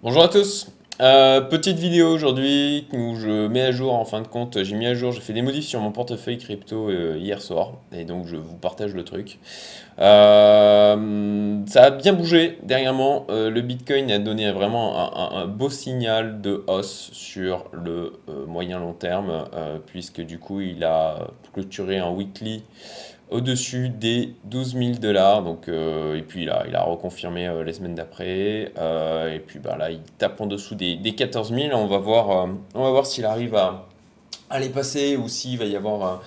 Bonjour à tous. Euh, petite vidéo aujourd'hui où je mets à jour en fin de compte, j'ai mis à jour, j'ai fait des modifs sur mon portefeuille crypto euh, hier soir et donc je vous partage le truc. Euh, ça a bien bougé dernièrement, le Bitcoin a donné vraiment un, beau signal de hausse sur le moyen long terme puisque du coup il a clôturé un weekly au-dessus des 12 000 dollars. Euh, et puis là, il a reconfirmé euh, les semaines d'après. Euh, et puis bah, là, il tape en dessous des, des 14 000. On va voir, voir s'il arrive à, à, les passer ou s'il va y avoir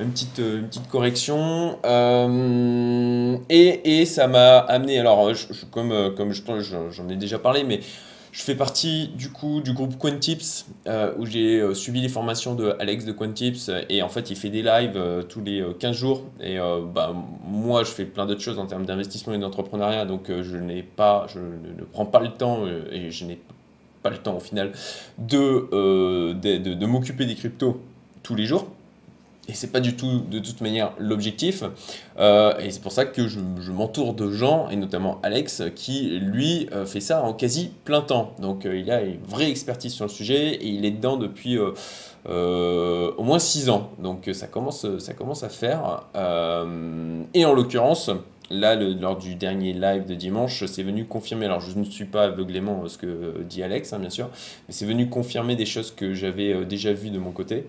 une, petite, une petite correction. Et, et, ça m'a amené, alors je, comme, comme j'en ai déjà parlé, mais je fais partie du coup du groupe Quantips euh, où j'ai euh, suivi les formations de Alex de Quantips et en fait il fait des lives euh, tous les 15 jours. Et bah, moi je fais plein d'autres choses en termes d'investissement et d'entrepreneuriat donc je n'ai pas je ne, prends pas le temps et je n'ai pas le temps au final de, de m'occuper des cryptos tous les jours et c'est pas du tout de toute manière l'objectif. Euh, et c'est pour ça que je, m'entoure de gens, et notamment Alex, qui lui euh, fait ça en quasi plein temps. Donc euh, il a une vraie expertise sur le sujet et il est dedans depuis au moins 6 ans. Donc ça commence, ça commence à faire. et en l'occurrence, là, lors du dernier live de dimanche, c'est venu confirmer, alors je ne suis pas aveuglément ce que dit Alex, hein, bien sûr, mais c'est venu confirmer des choses que j'avais déjà vues de mon côté.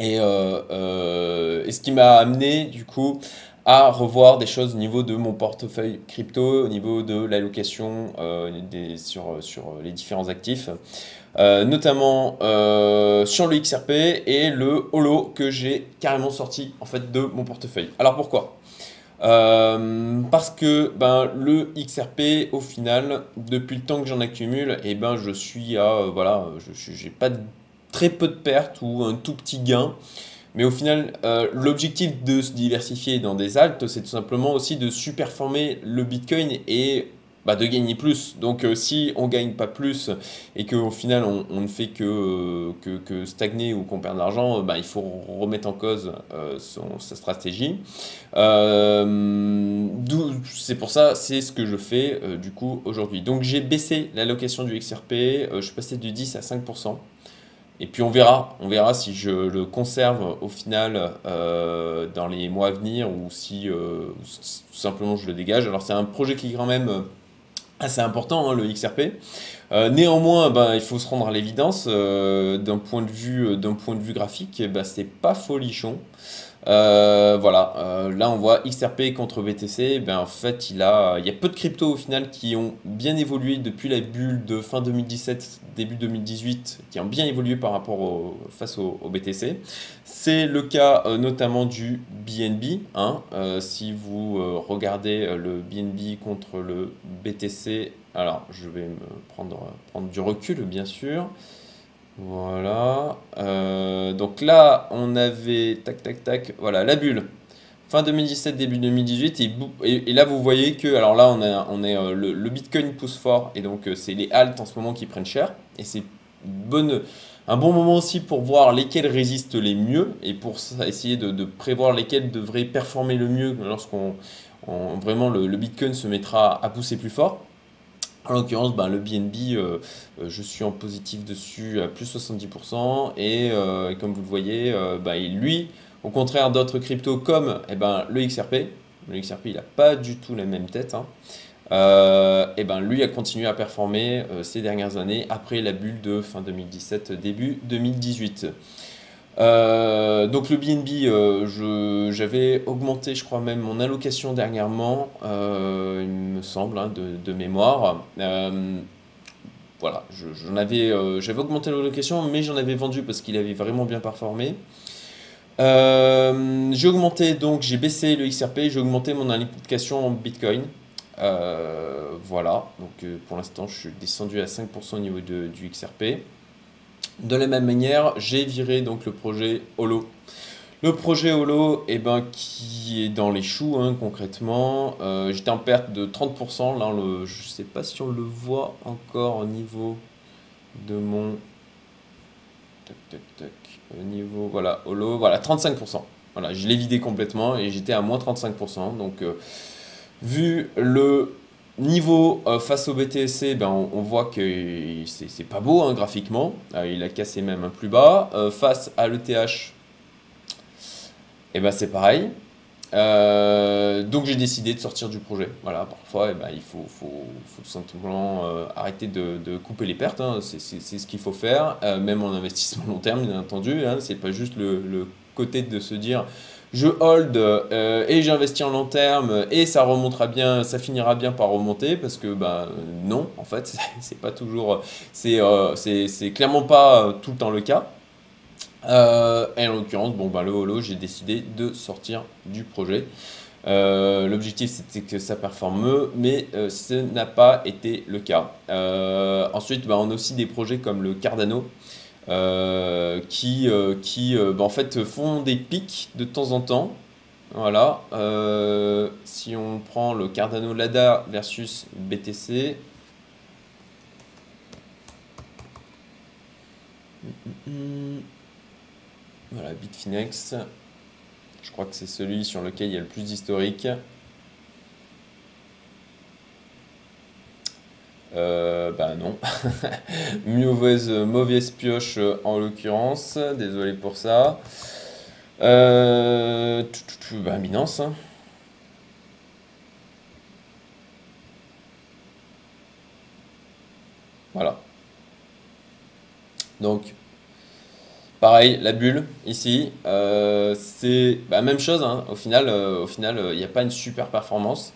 Euh, euh, et, ce qui m'a amené du coup à revoir des choses au niveau de mon portefeuille crypto, au niveau de l'allocation euh, sur, les différents actifs, notamment sur le XRP et le Holo que j'ai carrément sorti en fait de mon portefeuille. Alors pourquoi? Parce que ben, le XRP, au final, depuis le temps que j'en accumule, et eh ben, je suis à, voilà, je n'ai pas de très peu de pertes ou un tout petit gain. Mais au final, euh, l'objectif de se diversifier dans des altes, c'est tout simplement aussi de superformer le Bitcoin et bah, de gagner plus. Donc euh, si on gagne pas plus et qu'au final on, ne fait que, que, stagner ou qu'on perd de l'argent, bah, il faut remettre en cause euh, sa stratégie. c'est pour ça, c'est ce que je fais du coup aujourd'hui. Donc j'ai baissé l'allocation du XRP, je suis passé du 10 à 5%. Et puis on verra, on verra si je le conserve au final euh, dans les mois à venir ou si euh, tout simplement je le dégage. Alors c'est un projet qui est quand même euh, assez important, hein, le XRP. néanmoins, ben, il faut se rendre à l'évidence, d'un point, de vue, point de vue graphique, ben, c'est pas folichon. Euh, voilà, euh, là on voit XRP contre BTC, ben en fait il, a, il y a peu de cryptos au final qui ont bien évolué depuis la bulle de fin 2017, début 2018, qui ont bien évolué par rapport au, face au, BTC. C'est le cas euh, notamment du BNB. Hein, si vous regardez le BNB contre le BTC, alors je vais me prendre, prendre du recul bien sûr. Voilà. Euh, donc là, on avait, tac, tac, tac, voilà, la bulle. Fin 2017, début 2018. Et, là, vous voyez que, alors là, on, est, euh, le, Bitcoin pousse fort. Et donc, euh, c'est les haltes en ce moment qui prennent cher. Et c'est un bon moment aussi pour voir lesquels résistent les mieux. Et pour essayer de, prévoir lesquels devraient performer le mieux lorsqu'on vraiment le Bitcoin se mettra à pousser plus fort. En l'occurrence, ben, le BNB, euh, euh, je suis en positif dessus à plus 70%. Euh, et comme vous le voyez, ben, lui, au contraire d'autres cryptos comme eh ben, le XRP, le XRP il n'a pas du tout la même tête, hein, ben, lui a continué à performer ces dernières années après la bulle de fin 2017, début 2018. Euh, donc le BNB, euh, j'avais augmenté, je crois même, mon allocation dernièrement, euh, il me semble, hein, de, mémoire. voilà, j'avais augmenté l'allocation, mais j'en avais vendu parce qu'il avait vraiment bien performé. j'ai augmenté, donc j'ai baissé le XRP, j'ai augmenté mon allocation en Bitcoin. voilà, donc pour l'instant je suis descendu à 5% au niveau du XRP. De la même manière, j'ai viré donc le projet Holo. Le projet Holo, eh ben, qui est dans les choux hein, concrètement. Euh, j'étais en perte de 30%. Là, je ne sais pas si on le voit encore au niveau de mon... Tac, tac, tac. Au niveau, voilà, Holo, voilà, 35%. Voilà, je l'ai vidé complètement et j'étais à moins 35%. Donc, euh, vu le Niveau face au BTSC, ben, on, voit que c'est pas beau hein, graphiquement. il a cassé même un plus bas. face à l'ETH, et eh ben, c'est pareil. Euh, donc j'ai décidé de sortir du projet. Voilà, parfois eh ben, il faut, faut, faut, tout simplement euh, arrêter de, couper les pertes. Hein. C'est ce qu'il faut faire, euh, même en investissement long terme, bien entendu. Hein. C'est pas juste le, côté de se dire je hold et j'investis en long terme et ça remontera bien, ça finira bien par remonter parce que ben non, en fait, c'est pas toujours, c'est clairement pas tout le temps le cas. Euh, et en l'occurrence, bon, ben, le holo, j'ai décidé de sortir du projet. Euh, l'objectif c'était que ça performe, mais euh, ce n'a pas été le cas. ensuite, ben, on a aussi des projets comme le Cardano qui, qui ben, en fait, font des pics de temps en temps. Voilà. si on prend le Cardano Lada versus BTC. Voilà, Bitfinex. Je crois que c'est celui sur lequel il y a le plus d'historique. Euh, bah non. mauvaise, pioche en l'occurrence. Désolé pour ça. Euh, bah, Binance. Hein. Voilà. Donc, Pareil, la bulle ici, euh, c'est la bah, même chose. Hein. Au final, euh, au final, il n'y a pas une super performance.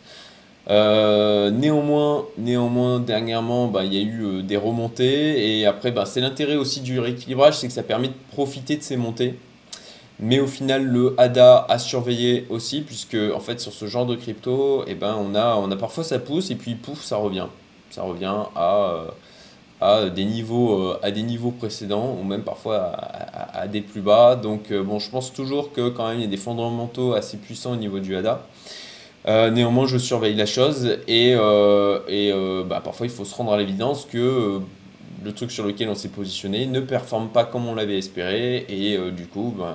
Euh, néanmoins, néanmoins, dernièrement, bah, il y a eu des remontées et après, bah, c'est l'intérêt aussi du rééquilibrage, c'est que ça permet de profiter de ces montées. Mais au final, le ADA a surveillé aussi, puisque en fait, sur ce genre de crypto, eh ben, on, a, parfois ça pousse et puis pouf, ça revient. Ça revient à à des niveaux, euh, à des niveaux précédents ou même parfois à, des plus bas. Donc euh, bon, je pense toujours que quand même il y a des fondamentaux assez puissants au niveau du ADA. Euh, néanmoins, je surveille la chose et, et bah, parfois il faut se rendre à l'évidence que le truc sur lequel on s'est positionné ne performe pas comme on l'avait espéré et du coup, ben,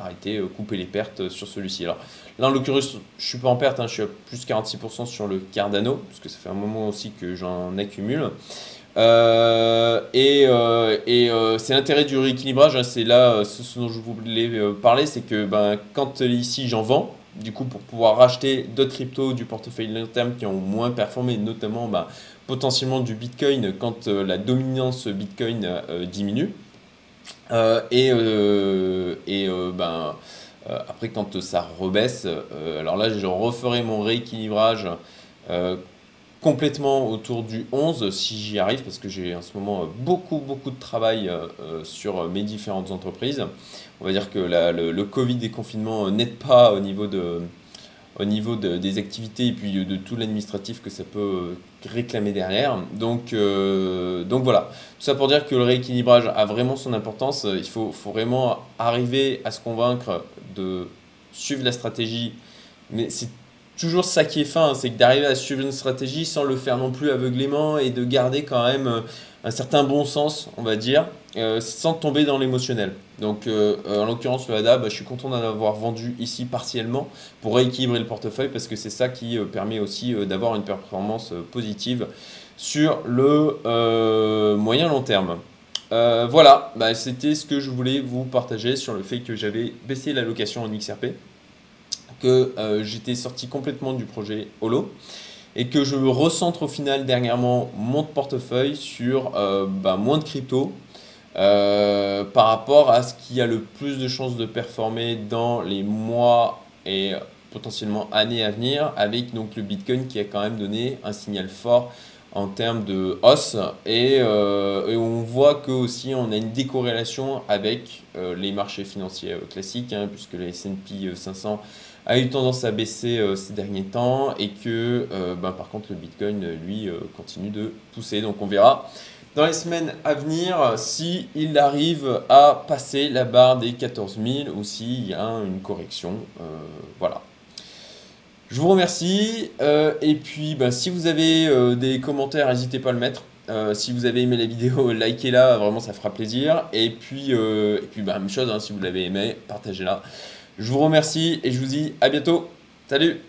arrêter, couper les pertes sur celui-ci. Alors là, en l'occurrence, je suis pas en perte, hein, je suis à plus 46% sur le Cardano parce que ça fait un moment aussi que j'en accumule. Euh, et, euh, et euh, c'est l'intérêt du rééquilibrage, hein, c'est là ce, dont je voulais parler, c'est que ben, quand ici j'en vends, du coup pour pouvoir racheter d'autres cryptos du portefeuille long terme qui ont moins performé, notamment ben, potentiellement du Bitcoin quand la dominance Bitcoin diminue. et et ben, après quand ça rebaisse, alors là je referai mon rééquilibrage complètement autour du 11 si j'y arrive parce que j'ai en ce moment beaucoup beaucoup de travail euh, euh, sur mes différentes entreprises. On va dire que le, Covid et confinement n'aident pas au niveau de au niveau des activités et puis de tout l'administratif que ça peut réclamer derrière. Donc, euh, donc voilà, tout ça pour dire que le rééquilibrage a vraiment son importance. Il faut, faut vraiment arriver à se convaincre de suivre la stratégie, mais c'est toujours ça qui est fin, c'est que d'arriver à suivre une stratégie sans le faire non plus aveuglément et de garder quand même euh, un certain bon sens, on va dire, euh, sans tomber dans l'émotionnel. Donc euh, en l'occurrence le ADA, bah, je suis content d'en avoir vendu ici partiellement pour rééquilibrer le portefeuille parce que c'est ça qui permet aussi d'avoir une performance positive sur le moyen long terme. voilà, bah, c'était ce que je voulais vous partager sur le fait que j'avais baissé l'allocation en XRP que euh, j'étais sorti complètement du projet Holo et que je recentre au final dernièrement mon portefeuille sur euh, bah, moins de crypto euh, par rapport à ce qui a le plus de chances de performer dans les mois et potentiellement années à venir avec donc le Bitcoin qui a quand même donné un signal fort en termes de hausse et, on voit que aussi on a une décorrélation avec les marchés financiers classiques hein, puisque le S&P 500 a eu tendance à baisser euh, ces derniers temps et que euh, ben, par contre le Bitcoin lui euh, continue de pousser. Donc on verra dans les semaines à venir si il arrive à passer la barre des 14 000 ou s'il y a une correction. voilà. Je vous remercie et puis ben, si vous avez des commentaires, n'hésitez pas à le mettre. si vous avez aimé la vidéo, likez-la, vraiment ça fera plaisir. Et puis, ben, même chose, hein, si vous l'avez aimé, partagez-la. Je vous remercie et je vous dis à bientôt. Salut